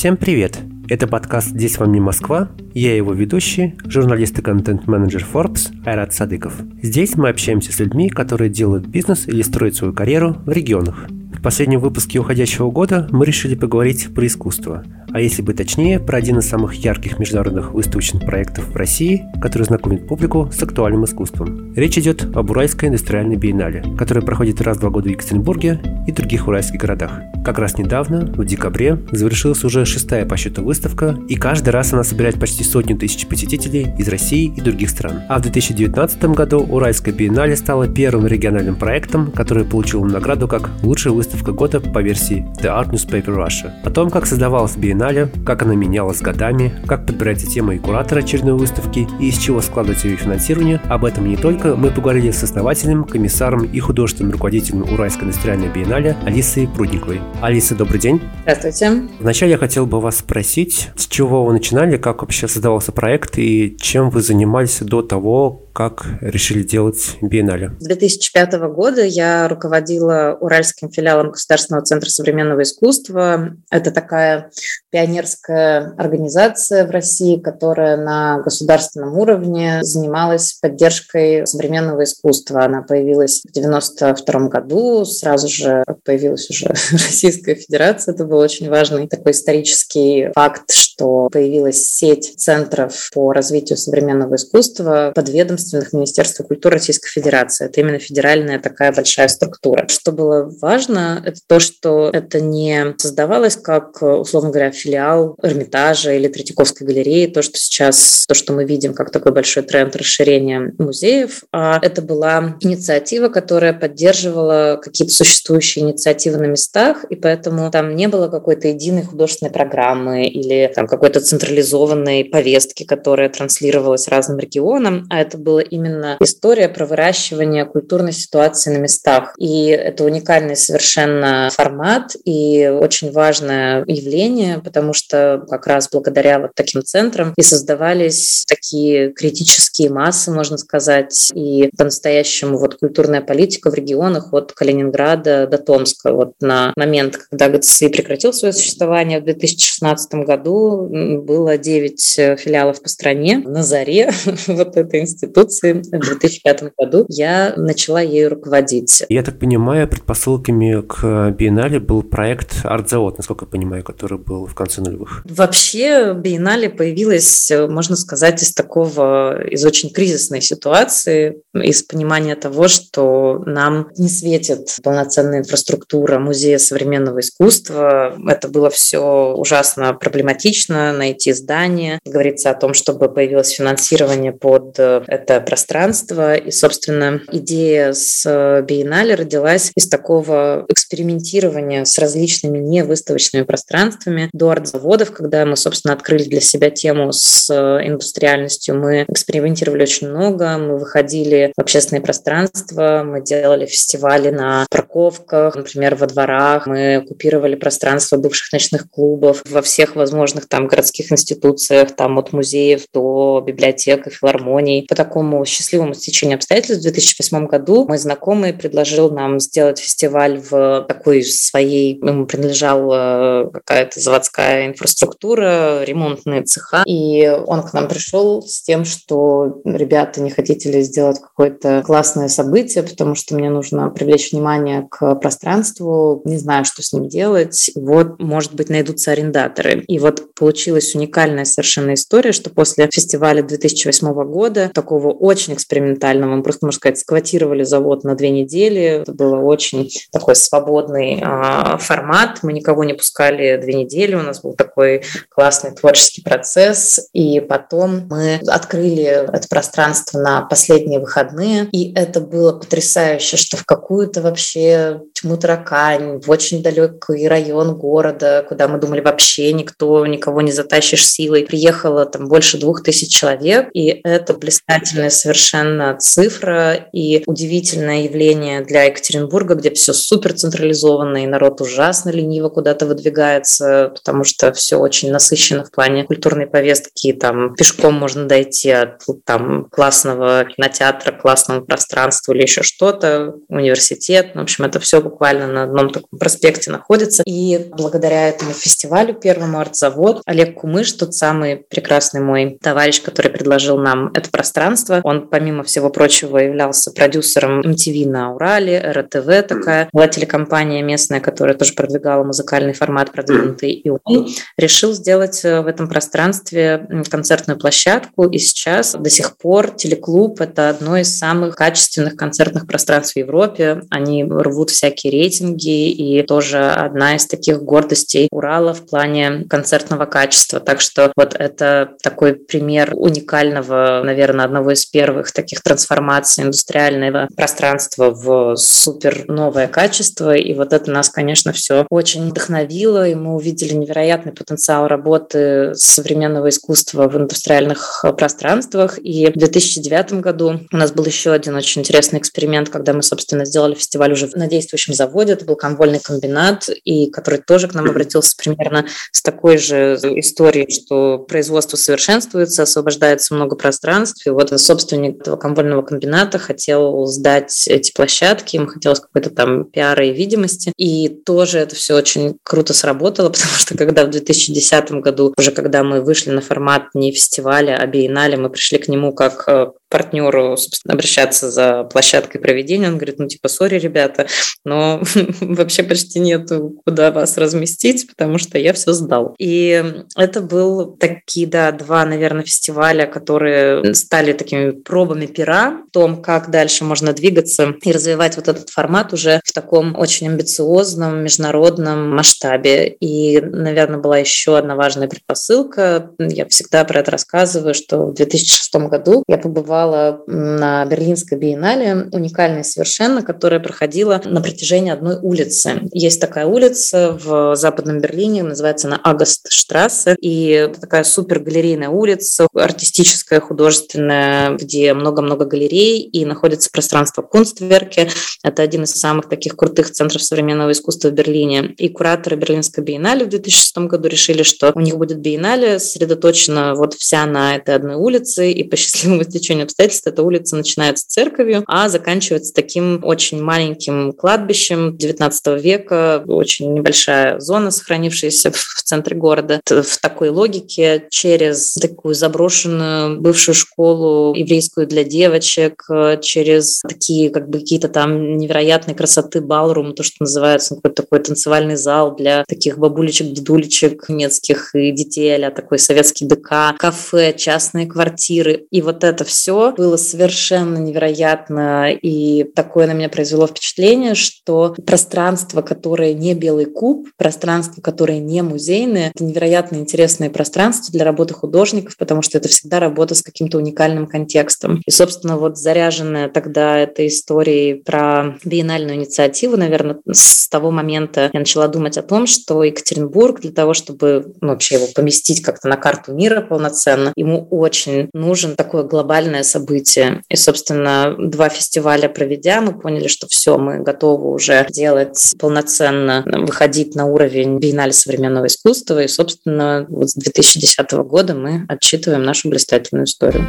Всем привет! Это подкаст «Здесь вам не Москва». Я его ведущий, журналист и контент-менеджер Forbes Айрат Садыков. Здесь мы общаемся с людьми, которые делают бизнес или строят свою карьеру в регионах. В последнем выпуске уходящего года мы решили поговорить про искусство, а если быть точнее, про один из самых ярких международных выставочных проектов в России, который знакомит публику с актуальным искусством. Речь идет об Уральской индустриальной биеннале, которая проходит раз в два года в Екатеринбурге и других уральских городах. Как раз недавно, в декабре, завершилась уже шестая по счету выставка, и каждый раз она собирает почти сотню тысяч посетителей из России и других стран. А в 2019 году Уральская биеннале стала первым региональным проектом, который получил награду как лучшая выставка года по версии The Art Newspaper Russia. О том, как создавалась биеннале, как она менялась годами, как подбирается тема и куратор очередной выставки и из чего складывается ее финансирование, об этом не только мы поговорили с основателем, комиссаром и художественным руководителем Уральской индустриальной биеннале Алисой Прудниковой. Алиса, добрый день. Здравствуйте. Вначале я хотел бы вас спросить, с чего вы начинали, как вообще создавался проект и чем вы занимались до того, как решили делать биеннале? С 2005 года я руководила Уральским филиалом Государственного центра современного искусства. Это такая пионерская организация в России, которая на государственном уровне занималась поддержкой современного искусства. Она появилась в 92 году, сразу же появилась уже Российская Федерация. Это был очень важный такой исторический факт, что появилась сеть центров по развитию современного искусства под ведомственных Министерства культуры Российской Федерации. Это именно федеральная такая большая структура. Что было важно, это то, что это не создавалось как, условно говоря, филиал Эрмитажа или Третьяковской галереи, то, что сейчас, то, что мы видим как такой большой тренд расширения музеев, а это была инициатива, которая поддерживала какие-то существующие инициативы на местах, и поэтому там не было какой-то единой художественной программы или там какой-то централизованной повестки, которая транслировалась разным регионам, а это была именно история про выращивание культурной ситуации на местах. И это уникальный совершенно формат и очень важное явление, потому что как раз благодаря вот таким центрам и создавались такие критические массы, можно сказать, и по-настоящему вот культурная политика в регионах от Калининграда до Томска. Вот на момент, когда ГЦСИ прекратил свое существование в 2016 году, было 9 э, филиалов по стране. На заре вот этой институции в 2005 году я начала ею руководить. Я так понимаю, предпосылками к биеннале был проект «Артзавод», насколько я понимаю, который был в конце нулевых? Вообще биеннале появилась, можно сказать, из такого, из очень кризисной ситуации, из понимания того, что нам не светит полноценная инфраструктура музея современного искусства. Это было все ужасно проблематично, найти здание. Говорится о том, чтобы появилось финансирование под это пространство. И, собственно, идея с биеннале родилась из такого экспериментирования с различными невыставочными пространствами до арт-заводов, когда мы, собственно, открыли для себя тему с э, индустриальностью, мы экспериментировали очень много, мы выходили в общественное пространство, мы делали фестивали на парковках, например, во дворах, мы купировали пространство бывших ночных клубов во всех возможных там городских институциях, там от музеев до библиотек и филармоний. По такому счастливому стечению обстоятельств в 2008 году мой знакомый предложил нам сделать фестиваль в такой своей, ему принадлежал э, какая-то заводская инфраструктура, ремонтные цеха. И он к нам пришел с тем, что ребята, не хотите ли сделать какое-то классное событие, потому что мне нужно привлечь внимание к пространству, не знаю, что с ним делать. Вот, может быть, найдутся арендаторы. И вот получилась уникальная совершенно история, что после фестиваля 2008 года, такого очень экспериментального, мы просто, можно сказать, сквотировали завод на две недели. Это было очень такой свободный э, формат. Мы никого не пускали две недели. У нас был такой классный творческий процесс, и потом мы открыли это пространство на последние выходные, и это было потрясающе, что в какую-то вообще тьму таракань, в очень далекий район города, куда мы думали вообще никто, никого не затащишь силой, приехало там больше двух тысяч человек, и это блистательная совершенно цифра и удивительное явление для Екатеринбурга, где все супер централизованно, и народ ужасно лениво куда-то выдвигается, потому что все очень насыщено в плане культурной повестки. Там пешком можно дойти от там, классного кинотеатра, классного пространства или еще что-то, университет. В общем, это все буквально на одном таком проспекте находится. И благодаря этому фестивалю первому «Артзавод» Олег Кумыш, тот самый прекрасный мой товарищ, который предложил нам это пространство, он, помимо всего прочего, являлся продюсером MTV на Урале, РТВ такая, была телекомпания местная, которая тоже продвигала музыкальный формат продвинутый, и он решил сделать э, в этом пространстве концертную площадку, и сейчас до сих пор телеклуб – это одно из самых качественных концертных пространств в Европе. Они рвут всякие рейтинги, и тоже одна из таких гордостей Урала в плане концертного качества. Так что вот это такой пример уникального, наверное, одного из первых таких трансформаций индустриального пространства в супер новое качество. И вот это нас, конечно, все очень вдохновило, и мы увидели невероятный потенциал работы современного искусства в индустриальных пространствах. И в 2009 году у нас был еще один очень интересный эксперимент, когда мы, собственно, сделали фестиваль уже на действующем заводе. Это был комвольный комбинат, и который тоже к нам обратился примерно с такой же историей, что производство совершенствуется, освобождается много пространств. И вот собственник этого комвольного комбината хотел сдать эти площадки, ему хотелось какой-то там пиара и видимости. И тоже это все очень круто сработало, потому что когда в 2010 году, уже когда мы вышли на формат не фестиваля, а биеннале, мы пришли к нему как э, партнеру, собственно, обращаться за площадкой проведения. Он говорит, ну, типа, сори, ребята, но вообще почти нету куда вас разместить, потому что я все сдал. И это был такие, да, два, наверное, фестиваля, которые стали такими пробами пера в том, как дальше можно двигаться и развивать вот этот формат уже в таком очень амбициозном международном масштабе. И, наверное, была еще одна важная предпосылка. Я всегда про это рассказываю, что в 2006 году я побывала побывала на Берлинской биеннале, уникальной совершенно, которая проходила на протяжении одной улицы. Есть такая улица в Западном Берлине, называется она Агастштрассе, и такая супер галерейная улица, артистическая, художественная, где много-много галерей, и находится пространство Кунстверке. Это один из самых таких крутых центров современного искусства в Берлине. И кураторы Берлинской биеннале в 2006 году решили, что у них будет биеннале сосредоточена вот вся на этой одной улице, и по счастливому стечению обстоятельств эта улица начинается церковью, а заканчивается таким очень маленьким кладбищем XIX века, очень небольшая зона, сохранившаяся в центре города. В такой логике через такую заброшенную бывшую школу еврейскую для девочек, через такие как бы какие-то там невероятной красоты балрум, то, что называется какой-то такой танцевальный зал для таких бабулечек, дедулечек немецких и детей, а такой советский ДК, кафе, частные квартиры. И вот это все было совершенно невероятно, и такое на меня произвело впечатление, что пространство, которое не белый куб, пространство, которое не музейное, это невероятно интересное пространство для работы художников, потому что это всегда работа с каким-то уникальным контекстом. И, собственно, вот заряженная тогда этой историей про биеннальную инициативу, наверное, с того момента я начала думать о том, что Екатеринбург для того, чтобы ну, вообще его поместить как-то на карту мира полноценно, ему очень нужен такое глобальное событие. И, собственно, два фестиваля проведя, мы поняли, что все, мы готовы уже делать полноценно, выходить на уровень биеннале современного искусства. И, собственно, вот с 2010 года мы отчитываем нашу блистательную историю.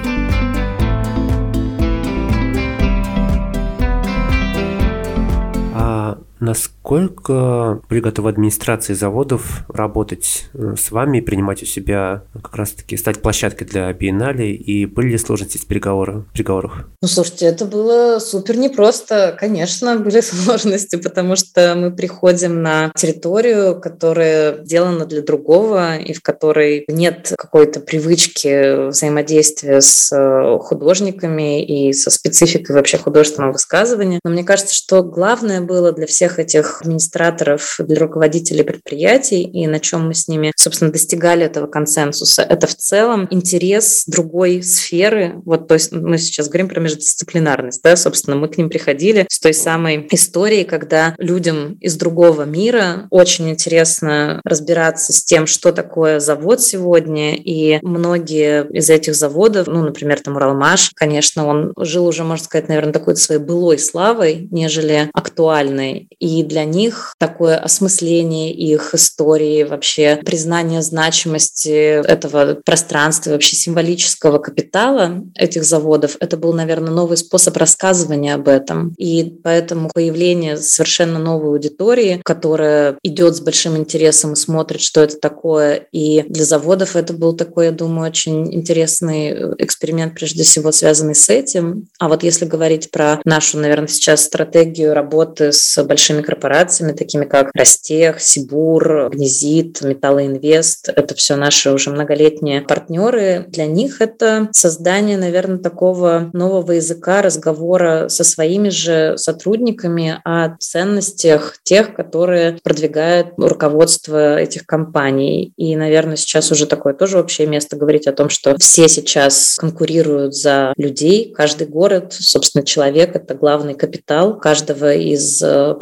Насколько были готовы администрации заводов работать э, с вами принимать у себя как раз-таки стать площадкой для биеннале? И были ли сложности в переговорах? переговорах? Ну, слушайте, это было супер непросто. Конечно, были сложности, потому что мы приходим на территорию, которая сделана для другого и в которой нет какой-то привычки взаимодействия с э, художниками и со спецификой вообще художественного высказывания. Но мне кажется, что главное было для всех этих администраторов, для руководителей предприятий и на чем мы с ними, собственно, достигали этого консенсуса. Это в целом интерес другой сферы. Вот, то есть мы сейчас говорим про междисциплинарность, да, собственно, мы к ним приходили с той самой историей, когда людям из другого мира очень интересно разбираться с тем, что такое завод сегодня, и многие из этих заводов, ну, например, там Уралмаш, конечно, он жил уже, можно сказать, наверное, такой своей былой славой, нежели актуальной. И для них такое осмысление их истории, вообще признание значимости этого пространства, вообще символического капитала этих заводов, это был, наверное, новый способ рассказывания об этом. И поэтому появление совершенно новой аудитории, которая идет с большим интересом и смотрит, что это такое. И для заводов это был такой, я думаю, очень интересный эксперимент, прежде всего связанный с этим. А вот если говорить про нашу, наверное, сейчас стратегию работы с большими корпорациями, такими как Ростех, Сибур, Гнезит, Металлоинвест, это все наши уже многолетние партнеры. Для них это создание, наверное, такого нового языка разговора со своими же сотрудниками о ценностях тех, которые продвигает руководство этих компаний. И, наверное, сейчас уже такое тоже общее место говорить о том, что все сейчас конкурируют за людей. Каждый город, собственно, человек — это главный капитал каждого из э,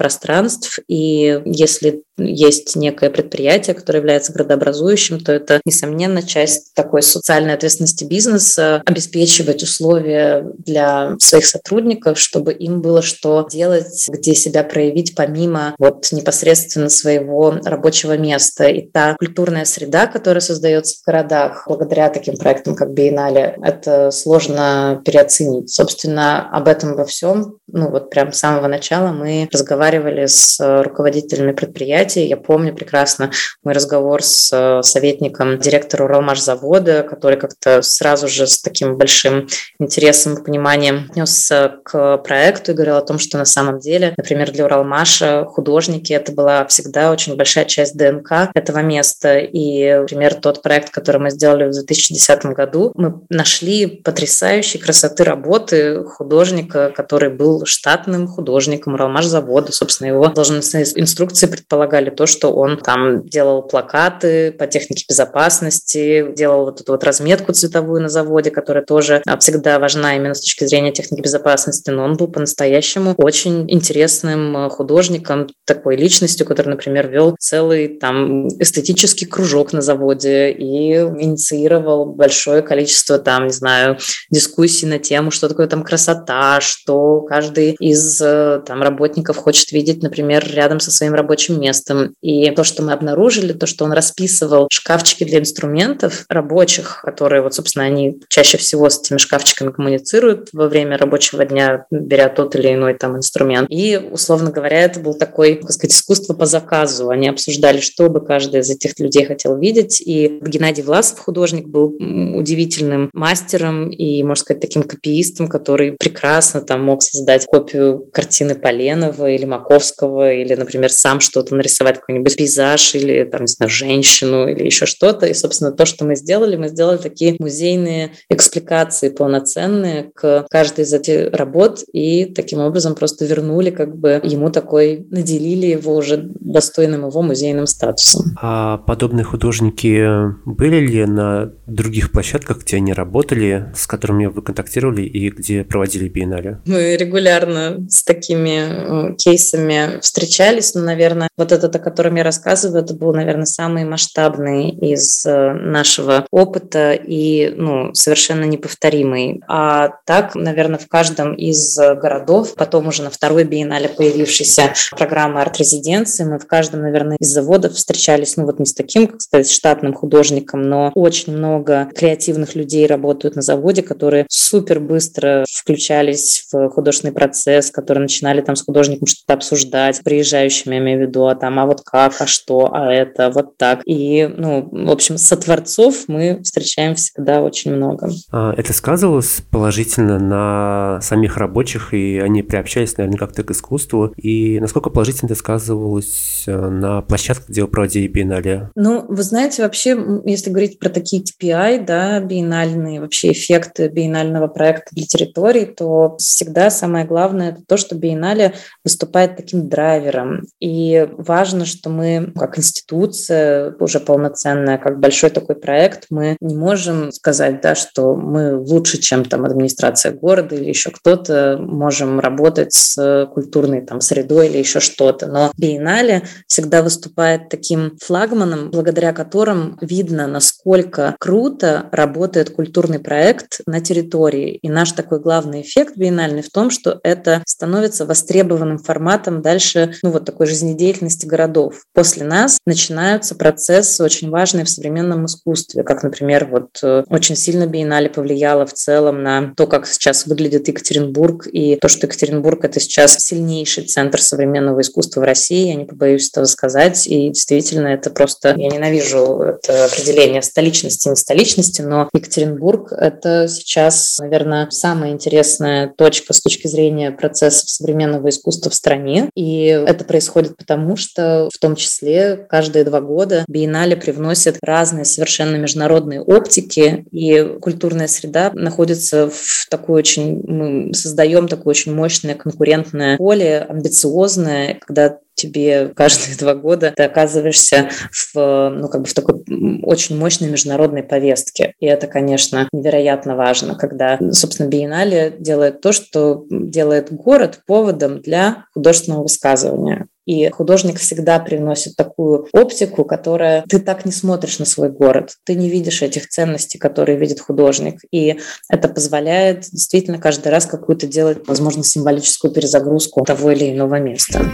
пространств. И если есть некое предприятие, которое является градообразующим, то это, несомненно, часть такой социальной ответственности бизнеса обеспечивать условия для своих сотрудников, чтобы им было что делать, где себя проявить помимо вот непосредственно своего рабочего места. И та культурная среда, которая создается в городах благодаря таким проектам, как Биеннале, это сложно переоценить. Собственно, об этом во всем, ну вот прям с самого начала мы разговаривали с руководителями предприятий, предприятий. Я помню прекрасно мой разговор с э, советником директора Уралмашзавода, который как-то сразу же с таким большим интересом и пониманием отнесся к проекту и говорил о том, что на самом деле, например, для Уралмаша художники это была всегда очень большая часть ДНК этого места. И, например, тот проект, который мы сделали в 2010 году, мы нашли потрясающей красоты работы художника, который был штатным художником Уралмашзавода. Собственно, его должностные инструкции предполагали то, что он там делал плакаты по технике безопасности, делал вот эту вот разметку цветовую на заводе, которая тоже а, всегда важна именно с точки зрения техники безопасности, но он был по-настоящему очень интересным а, художником, такой личностью, который, например, вел целый там эстетический кружок на заводе и инициировал большое количество там, не знаю, дискуссий на тему, что такое там красота, что каждый из э, там работников хочет видеть, например, рядом со своим рабочим местом. И то, что мы обнаружили, то, что он расписывал шкафчики для инструментов рабочих, которые, вот, собственно, они чаще всего с этими шкафчиками коммуницируют во время рабочего дня, беря тот или иной там инструмент. И, условно говоря, это был такой, так сказать, искусство по заказу. Они обсуждали, что бы каждый из этих людей хотел видеть. И Геннадий Власов, художник, был удивительным мастером и, можно сказать, таким копиистом, который прекрасно там мог создать копию картины Поленова или Маковского, или, например, сам что-то нарисовать какой-нибудь пейзаж или, там, не знаю, женщину или еще что-то. И, собственно, то, что мы сделали, мы сделали такие музейные экспликации полноценные к каждой из этих работ и таким образом просто вернули как бы ему такой, наделили его уже достойным его музейным статусом. А подобные художники были ли на других площадках, где они работали, с которыми вы контактировали и где проводили биеннале? Мы регулярно с такими э, кейсами встречались, но, наверное, вот этот, о котором я рассказываю, это был, наверное, самый масштабный из э, нашего опыта и ну, совершенно неповторимый. А так, наверное, в каждом из городов, потом уже на второй биеннале появившейся программы арт-резиденции, мы в каждом, наверное, из заводов встречались, ну вот не с таким, как сказать, штатным художником, но очень много креативных людей работают на заводе, которые супер быстро включались в художественный процесс, которые начинали там с художником что-то обсуждать, приезжающими, я имею в виду, а там а вот как, а что, а это, вот так. И, ну, в общем, со творцов мы встречаем всегда очень много. А это сказывалось положительно на самих рабочих, и они приобщались, наверное, как-то к искусству. И насколько положительно это сказывалось э, на площадках, где вы проводили биеннале? Ну, вы знаете, вообще, если говорить про такие TPI, да, биеннальные вообще эффекты биеннального проекта для территорий, то всегда самое главное это то, что биеннале выступает таким драйвером. И важно, что мы как институция уже полноценная, как большой такой проект, мы не можем сказать, да, что мы лучше, чем там администрация города или еще кто-то, можем работать с культурной там средой или еще что-то. Но Биеннале всегда выступает таким флагманом, благодаря которым видно, насколько круто круто работает культурный проект на территории. И наш такой главный эффект биеннальный в том, что это становится востребованным форматом дальше, ну вот такой жизнедеятельности городов. После нас начинаются процессы очень важные в современном искусстве, как, например, вот э, очень сильно биеннале повлияло в целом на то, как сейчас выглядит Екатеринбург, и то, что Екатеринбург — это сейчас сильнейший центр современного искусства в России, я не побоюсь этого сказать, и действительно это просто, я ненавижу это определение столичности, не столичности, но Екатеринбург — это сейчас, наверное, самая интересная точка с точки зрения процессов современного искусства в стране, и это происходит потому, что в том числе каждые два года биеннале привносит разные совершенно международные оптики, и культурная среда находится в такой очень, мы создаем такое очень мощное конкурентное поле, амбициозное, когда тебе каждые два года ты оказываешься в, ну, как бы в такой очень мощной международной повестке. И это, конечно, невероятно важно, когда, собственно, биеннале делает то, что делает город поводом для художественного высказывания. И художник всегда приносит такую оптику, которая ты так не смотришь на свой город, ты не видишь этих ценностей, которые видит художник. И это позволяет действительно каждый раз какую-то делать, возможно, символическую перезагрузку того или иного места.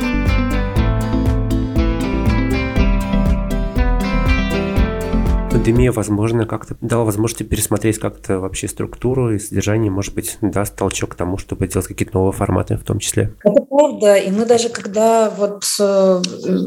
Пандемия, возможно, как-то дала возможность пересмотреть как-то вообще структуру и содержание, может быть, даст толчок к тому, чтобы делать какие-то новые форматы в том числе. Это правда. И мы даже когда вот э,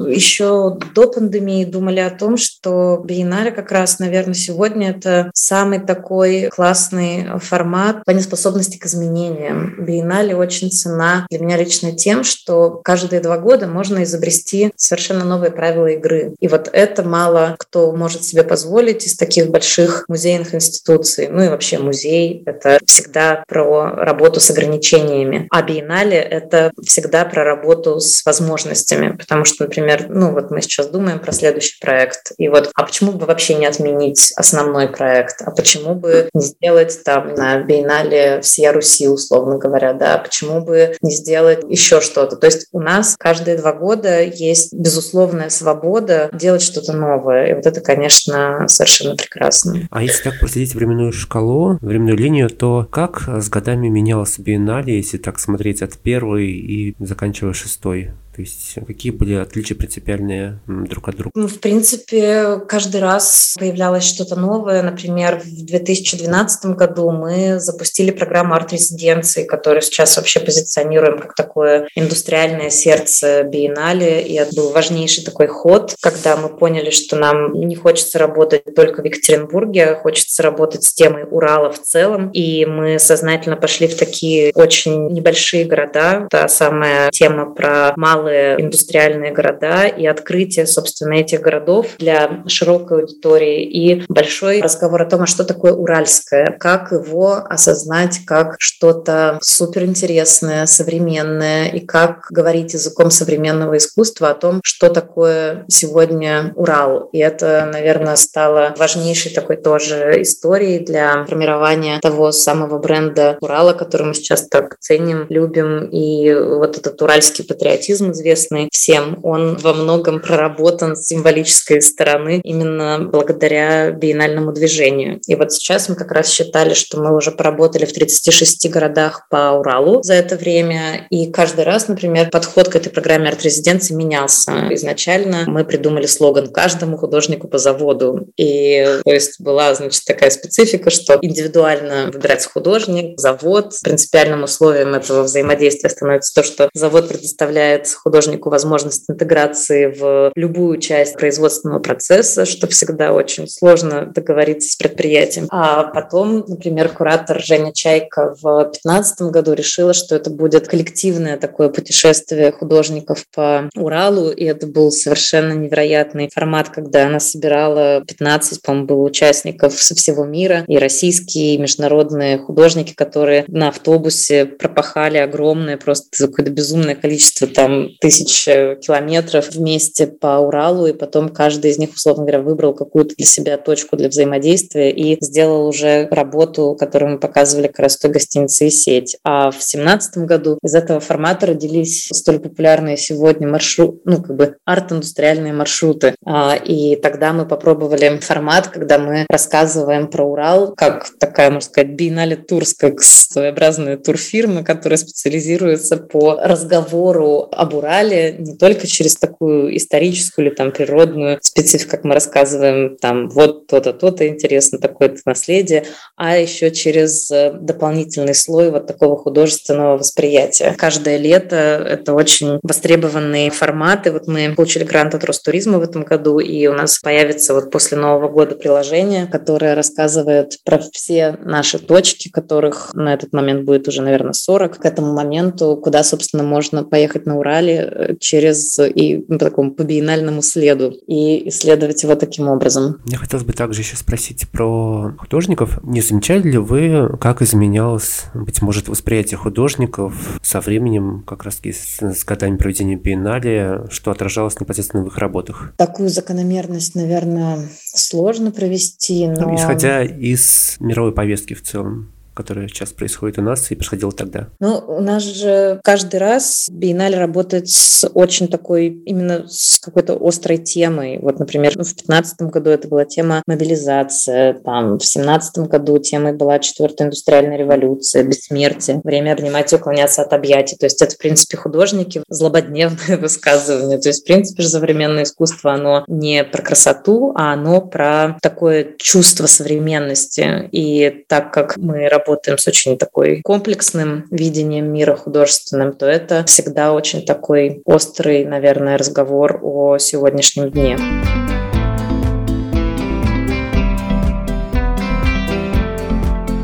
еще до пандемии думали о том, что биеннале как раз, наверное, сегодня это самый такой классный формат по неспособности к изменениям. Биеннале очень цена для меня лично тем, что каждые два года можно изобрести совершенно новые правила игры. И вот это мало кто может себе позволить позволить из таких больших музейных институций. Ну и вообще музей — это всегда про работу с ограничениями. А биеннале — это всегда про работу с возможностями. Потому что, например, ну вот мы сейчас думаем про следующий проект. И вот, а почему бы вообще не отменить основной проект? А почему бы не сделать там на биеннале всея Руси, условно говоря, да? Почему бы не сделать еще что-то? То есть у нас каждые два года есть безусловная свобода делать что-то новое. И вот это, конечно, совершенно прекрасно. А если так проследить временную шкалу, временную линию, то как с годами менялась биеннале, если так смотреть от первой и заканчивая шестой? То есть какие были отличия принципиальные друг от друга? Ну, в принципе, каждый раз появлялось что-то новое. Например, в 2012 году мы запустили программу арт-резиденции, которую сейчас вообще позиционируем как такое индустриальное сердце биеннале. И это был важнейший такой ход, когда мы поняли, что нам не хочется работать только в Екатеринбурге, а хочется работать с темой Урала в целом. И мы сознательно пошли в такие очень небольшие города. Та самая тема про малые малые индустриальные города и открытие, собственно, этих городов для широкой аудитории и большой разговор о том, а что такое уральское, как его осознать как что-то суперинтересное, современное и как говорить языком современного искусства о том, что такое сегодня Урал. И это, наверное, стало важнейшей такой тоже историей для формирования того самого бренда Урала, который мы сейчас так ценим, любим. И вот этот уральский патриотизм известный всем, он во многом проработан с символической стороны именно благодаря биеннальному движению. И вот сейчас мы как раз считали, что мы уже поработали в 36 городах по Уралу за это время, и каждый раз, например, подход к этой программе арт-резиденции менялся. Изначально мы придумали слоган «каждому художнику по заводу», и то есть была, значит, такая специфика, что индивидуально выбирается художник, завод. Принципиальным условием этого взаимодействия становится то, что завод предоставляет художнику возможность интеграции в любую часть производственного процесса, что всегда очень сложно договориться с предприятием. А потом, например, куратор Женя Чайка в 2015 году решила, что это будет коллективное такое путешествие художников по Уралу, и это был совершенно невероятный формат, когда она собирала 15, по-моему, было участников со всего мира, и российские, и международные художники, которые на автобусе пропахали огромное, просто какое-то безумное количество там тысяч километров вместе по Уралу, и потом каждый из них, условно говоря, выбрал какую-то для себя точку для взаимодействия и сделал уже работу, которую мы показывали как раз той гостинице и сеть. А в 2017 году из этого формата родились столь популярные сегодня маршрут, ну, как бы арт-индустриальные маршруты. А, и тогда мы попробовали формат, когда мы рассказываем про Урал, как такая, можно сказать, биеннале Турс, как своеобразная турфирма, которая специализируется по разговору об Урале не только через такую историческую или там природную специфику, как мы рассказываем, там вот то-то, то-то интересно, такое-то наследие, а еще через э, дополнительный слой вот такого художественного восприятия. Каждое лето это очень востребованные форматы. Вот мы получили грант от Ростуризма в этом году, и у нас появится вот после Нового года приложение, которое рассказывает про все наши точки, которых на этот момент будет уже, наверное, 40 к этому моменту, куда, собственно, можно поехать на Урале э, через и по такому по биеннальному следу и исследовать его таким образом. Мне хотелось бы также еще спросить про художников. Не замечали ли вы, как изменялось, быть может, восприятие художников со временем, как раз с, с годами проведения биеннале, что отражалось непосредственно в их работах? Такую закономерность, наверное, сложно провести, но... Исходя из мировой повестки в целом которое сейчас происходит у нас и происходило тогда? Ну, у нас же каждый раз биеннале работает с очень такой, именно с какой-то острой темой. Вот, например, в 2015 году это была тема мобилизация, там, в 2017 году темой была четвертая индустриальная революция, бессмертие, время обнимать и уклоняться от объятий. То есть это, в принципе, художники, злободневное высказывание. То есть, в принципе, же современное искусство, оно не про красоту, а оно про такое чувство современности. И так как мы работаем работаем с очень такой комплексным видением мира художественным, то это всегда очень такой острый, наверное, разговор о сегодняшнем дне.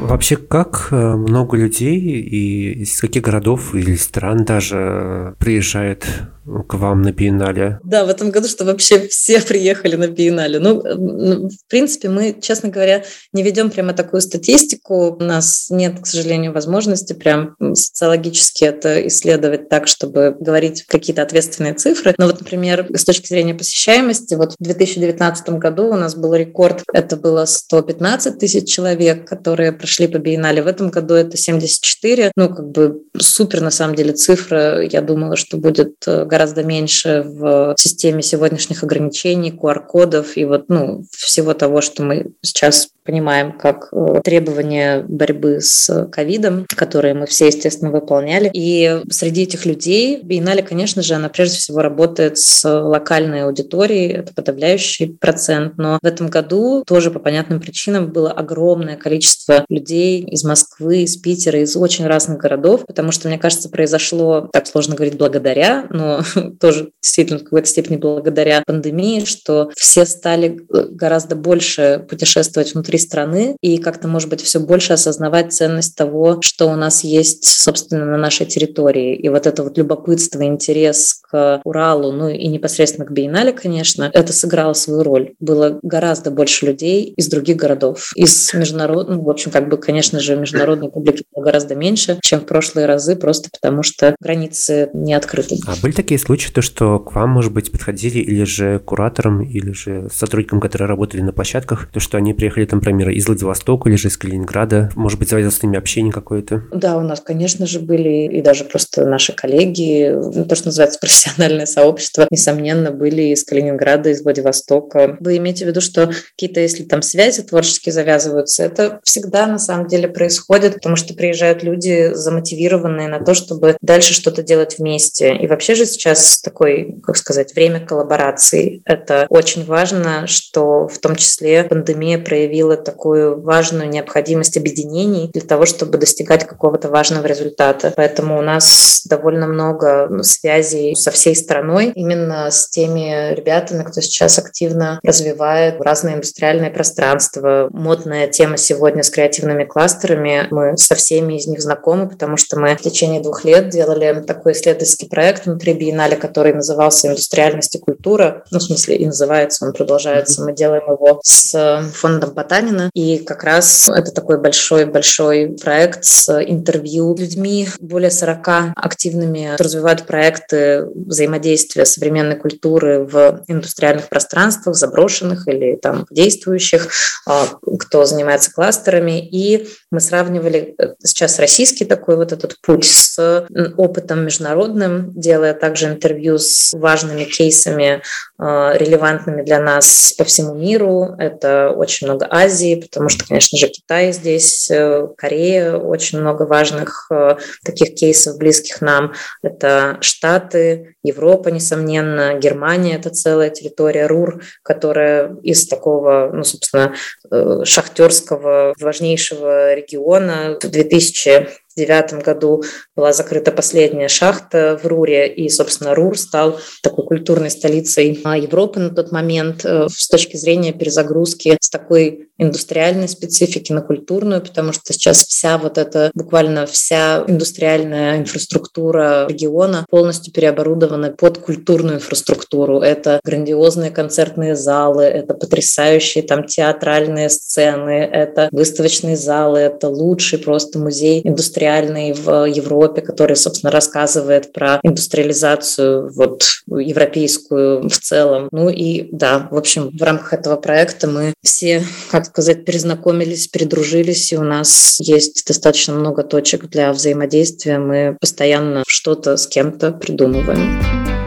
Вообще, как э, много людей и из каких городов или стран даже приезжает к вам на биеннале? Да, в этом году, что вообще все приехали на биеннале. Ну, ну, в принципе, мы, честно говоря, не ведем прямо такую статистику. У нас нет, к сожалению, возможности прям социологически это исследовать так, чтобы говорить какие-то ответственные цифры. Но вот, например, с точки зрения посещаемости, вот в 2019 году у нас был рекорд, это было 115 тысяч человек, которые прошли по биеннале. В этом году это 74. Ну, как бы супер, на самом деле, цифра. Я думала, что будет э, гораздо меньше в системе сегодняшних ограничений, QR-кодов и вот, ну, всего того, что мы сейчас понимаем как э, требования борьбы с ковидом, которые мы все, естественно, выполняли. И среди этих людей Биеннале, конечно же, она прежде всего работает с локальной аудиторией, это подавляющий процент, но в этом году тоже по понятным причинам было огромное количество людей из Москвы, из Питера, из очень разных городов, потому что, мне кажется, произошло, так сложно говорить, благодаря, но тоже действительно в какой-то степени благодаря пандемии, что все стали гораздо больше путешествовать внутри внутри страны и как-то, может быть, все больше осознавать ценность того, что у нас есть, собственно, на нашей территории. И вот это вот любопытство, интерес к Уралу, ну и непосредственно к Биеннале, конечно, это сыграло свою роль. Было гораздо больше людей из других городов, из международных, ну, в общем, как бы, конечно же, международной публики было гораздо меньше, чем в прошлые разы, просто потому что границы не открыты. А были такие случаи, то, что к вам, может быть, подходили или же кураторам, или же сотрудникам, которые работали на площадках, то, что они приехали там например, из Владивостока или же из Калининграда? Может быть, завязал с ними общение какое-то? Да, у нас, конечно же, были и даже просто наши коллеги, ну, то, что называется профессиональное сообщество, несомненно, были из Калининграда, из Владивостока. Вы имеете в виду, что какие-то, если там связи творческие завязываются, это всегда на самом деле происходит, потому что приезжают люди замотивированные на то, чтобы дальше что-то делать вместе. И вообще же сейчас такой, как сказать, время коллаборации. Это очень важно, что в том числе пандемия проявила увидела такую важную необходимость объединений для того, чтобы достигать какого-то важного результата. Поэтому у нас довольно много ну, связей со всей страной именно с теми ребятами, кто сейчас активно развивает разные индустриальные пространства. Модная тема сегодня с креативными кластерами. Мы со всеми из них знакомы, потому что мы в течение двух лет делали такой исследовательский проект внутри биеннале, который назывался «Индустриальность и культура». Ну, в смысле, и называется, он продолжается. Мы делаем его с фондом Ботаника Потанина. И как раз это такой большой-большой проект с интервью людьми, более 40 активными, развивают проекты взаимодействия современной культуры в индустриальных пространствах, заброшенных или там действующих, а, кто занимается кластерами. И мы сравнивали э, сейчас российский такой вот этот путь с опытом международным, делая также интервью с важными кейсами, а, релевантными для нас по всему миру. Это очень много Азии, потому что, конечно же, Китай здесь, э, Корея, очень много важных э, таких кейсов, близких нам. Это Штаты, Европа, несомненно, Германия – это целая территория РУР, которая из такого, ну, собственно, э, шахтерского важнейшего региона в 2000 2009 году была закрыта последняя шахта в Руре, и, собственно, Рур стал такой культурной столицей а, Европы на тот момент э, с точки зрения перезагрузки с такой индустриальной специфики на культурную, потому что сейчас вся вот эта, буквально вся индустриальная инфраструктура региона полностью переоборудована под культурную инфраструктуру. Это грандиозные концертные залы, это потрясающие там театральные сцены, это выставочные залы, это лучший просто музей индустриальной индустриальный в Европе, который, собственно, рассказывает про индустриализацию вот европейскую в целом. Ну и да, в общем, в рамках этого проекта мы все, как сказать, перезнакомились, передружились, и у нас есть достаточно много точек для взаимодействия. Мы постоянно что-то с кем-то придумываем.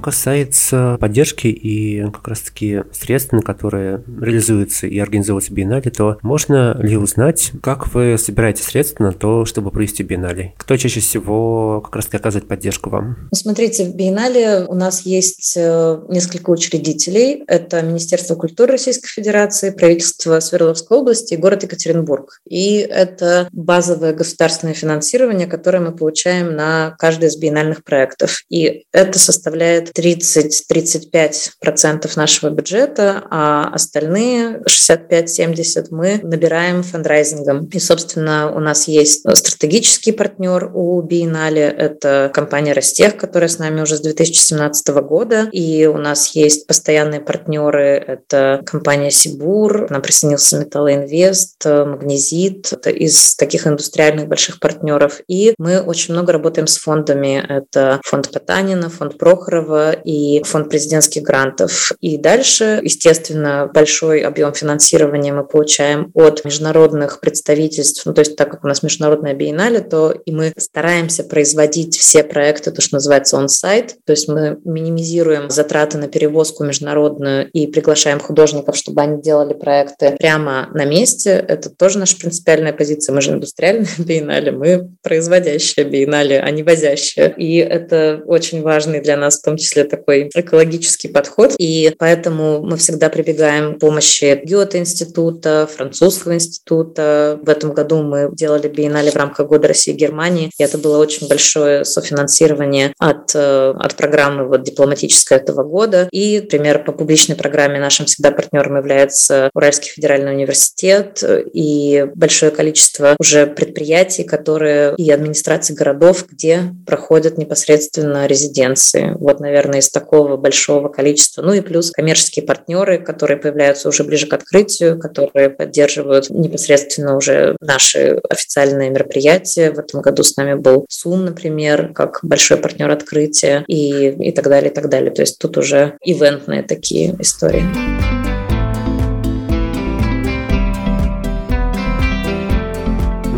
Касается поддержки и как раз-таки средств, на которые реализуются и организовываются биеннале, то можно ли узнать, как вы собираете средства на то, чтобы провести биеннале? Кто чаще всего как раз-таки оказывает поддержку вам? Ну, смотрите, в биеннале у нас есть э, несколько учредителей. Это Министерство культуры Российской Федерации, правительство Свердловской области и город Екатеринбург. И это базовое государственное финансирование, которое мы получаем на каждый из биеннальных проектов. И это составляет 30-35% нашего бюджета, а остальные 65-70 мы набираем фандрайзингом. И, собственно, у нас есть стратегический партнер у Биеннале, это компания Ростех, которая с нами уже с 2017 года, и у нас есть постоянные партнеры, это компания Сибур, к нам присоединился Металлоинвест, Магнезит, это из таких индустриальных больших партнеров. И мы очень много работаем с фондами, это фонд Потанина, фонд Прохорова, и фонд президентских грантов. И дальше, естественно, большой объем финансирования мы получаем от международных представительств. Ну, то есть так как у нас международная биеннале, то и мы стараемся производить все проекты, то, что называется он-сайт. То есть мы минимизируем затраты на перевозку международную и приглашаем художников, чтобы они делали проекты прямо на месте. Это тоже наша принципиальная позиция. Мы же индустриальная биеннале, мы производящая биеннале, а не возящая. И это очень важный для нас в том числе числе такой экологический подход. И поэтому мы всегда прибегаем к помощи Гёте-института, французского института. В этом году мы делали биеннале в рамках Года России и Германии. И это было очень большое софинансирование от, э, от программы вот, дипломатической этого года. И, например, по публичной программе нашим всегда партнером является Уральский федеральный университет и большое количество уже предприятий, которые и администрации городов, где проходят непосредственно резиденции. Вот, наверное, наверное, из такого большого количества. Ну и плюс коммерческие партнеры, которые появляются уже ближе к открытию, которые поддерживают непосредственно уже наши официальные мероприятия. В этом году с нами был СУМ, например, как большой партнер открытия и, и так далее, и так далее. То есть тут уже ивентные такие истории.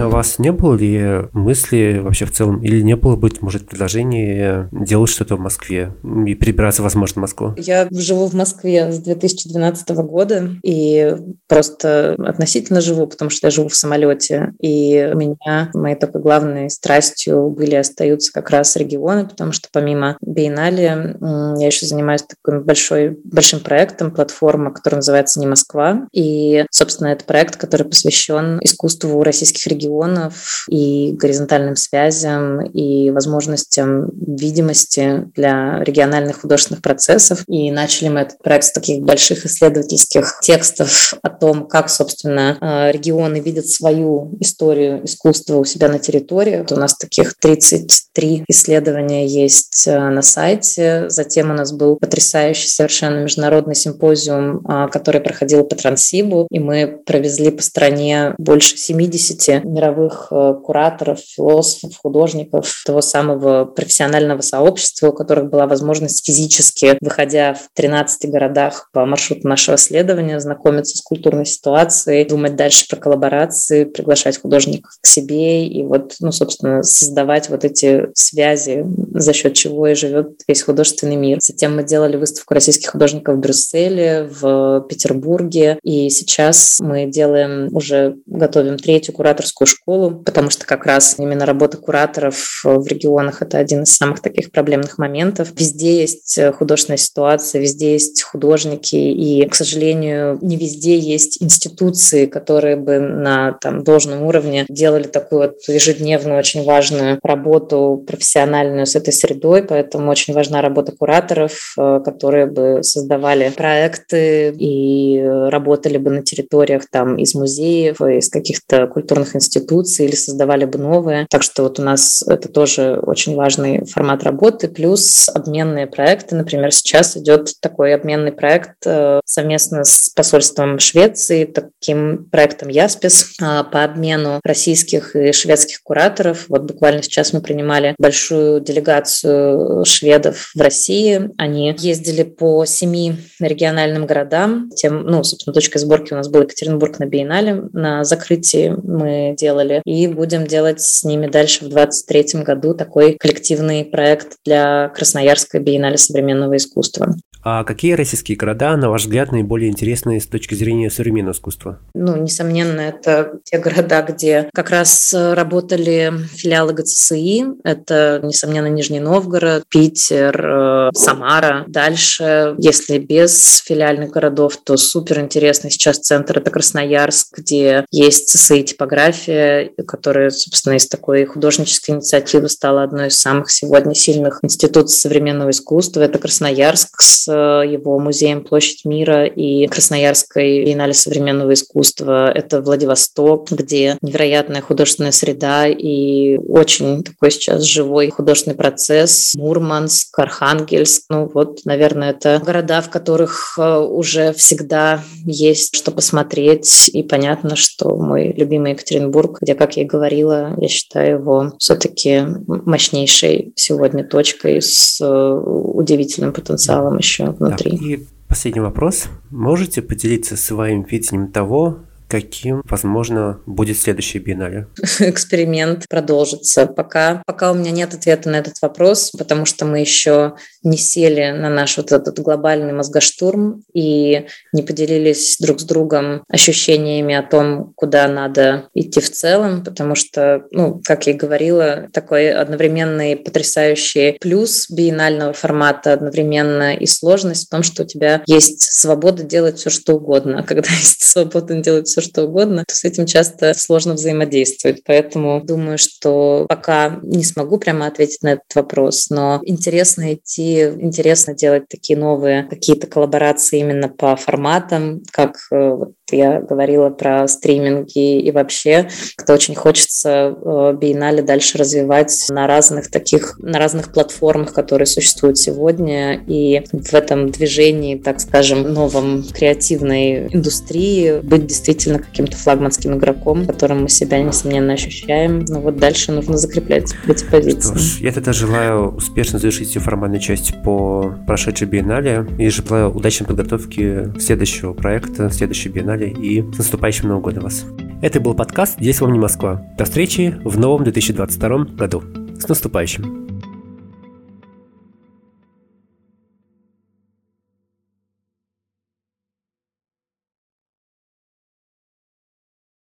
У вас не было ли мысли вообще в целом, или не было, быть может, предложений делать что-то в Москве и перебираться, возможно, в Москву? Я живу в Москве с 2012 года и просто относительно живу, потому что я живу в самолете. И у меня моей такой главной страстью были остаются как раз регионы, потому что помимо биеннале я еще занимаюсь таким большой, большим проектом, платформа, которая называется «Не Москва». И, собственно, это проект, который посвящен искусству российских регионов регионов и горизонтальным связям и возможностям видимости для региональных художественных процессов. И начали мы этот проект с таких больших исследовательских текстов о том, как, собственно, э, регионы видят свою историю искусства у себя на территории. Вот у нас таких 33 исследования есть э, на сайте. Затем у нас был потрясающий совершенно международный симпозиум, э, который проходил по Трансибу, и мы провезли по стране больше 70 мировых кураторов, философов, художников того самого профессионального сообщества, у которых была возможность физически, выходя в 13 городах по маршруту нашего следования, знакомиться с культурной ситуацией, думать дальше про коллаборации, приглашать художников к себе и вот, ну, собственно, создавать вот эти связи, за счет чего и живет весь художественный мир. Затем мы делали выставку российских художников в Брюсселе, в Петербурге, и сейчас мы делаем, уже готовим третью кураторскую школу, потому что как раз именно работа кураторов в регионах – это один из самых таких проблемных моментов. Везде есть художественная ситуация, везде есть художники, и, к сожалению, не везде есть институции, которые бы на там, должном уровне делали такую вот ежедневную, очень важную работу профессиональную с этой средой, поэтому очень важна работа кураторов, э, которые бы создавали проекты и работали бы на территориях там из музеев, из каких-то культурных институций или создавали бы новые. Так что вот у нас это тоже очень важный формат работы, плюс обменные проекты. Например, сейчас идет такой обменный проект э, совместно с посольством Швеции, таким проектом Яспис э, по обмену российских и шведских кураторов. Вот буквально сейчас мы принимали большую делегацию шведов в России. Они ездили по семи региональным городам. Тем, ну, собственно, точкой сборки у нас был Екатеринбург на биеннале. На закрытии мы делали. И будем делать с ними дальше в 2023 году такой коллективный проект для Красноярской биеннале современного искусства. А какие российские города, на ваш взгляд, наиболее интересные с точки зрения современного искусства? Ну, несомненно, это те города, где как раз работали филиалы ГЦСИ. Это, несомненно, Нижний Новгород, Питер, э, Самара. Дальше, если без филиальных городов, то супер интересный сейчас центр – это Красноярск, где есть ЦСИ типография, которая, собственно, из такой художнической инициативы стала одной из самых сегодня сильных институтов современного искусства. Это Красноярск с его музеем «Площадь мира» и Красноярской биеннале современного искусства. Это Владивосток, где невероятная художественная среда и очень такой сейчас живой художественный процесс. Мурманск, Архангельск. Ну вот, наверное, это города, в которых э, уже всегда есть что посмотреть. И понятно, что мой любимый Екатеринбург, где, как я и говорила, я считаю его все-таки мощнейшей сегодня точкой с э, удивительным потенциалом еще еще внутри. Так, и последний вопрос. Можете поделиться своим видением того, каким, возможно, будет следующее биеннале? Эксперимент продолжится. Пока, пока у меня нет ответа на этот вопрос, потому что мы еще не сели на наш вот этот глобальный мозгоштурм и не поделились друг с другом ощущениями о том, куда надо идти в целом, потому что, ну, как я и говорила, такой одновременный потрясающий плюс биеннального формата, одновременно и сложность в том, что у тебя есть свобода делать все, что угодно. А когда есть свобода делать все, что угодно, то с этим часто сложно взаимодействовать. Поэтому думаю, что пока не смогу прямо ответить на этот вопрос, но интересно идти, интересно делать такие новые какие-то коллаборации именно по форматам, как э, вот я говорила про стриминги и вообще, кто очень хочется э, биеннале дальше развивать на разных таких, на разных платформах, которые существуют сегодня. И в этом движении, так скажем, новом креативной индустрии быть действительно каким-то флагманским игроком, которым мы себя, несомненно, ощущаем. Но вот дальше нужно закреплять эти позиции. Что ж, я тогда желаю успешно завершить всю формальную часть по прошедшей биеннале и желаю удачной подготовки следующего проекта, следующей биеннале канале и с наступающим Новым годом вас. Это был подкаст «Здесь вам не Москва». До встречи в новом 2022 году. С наступающим!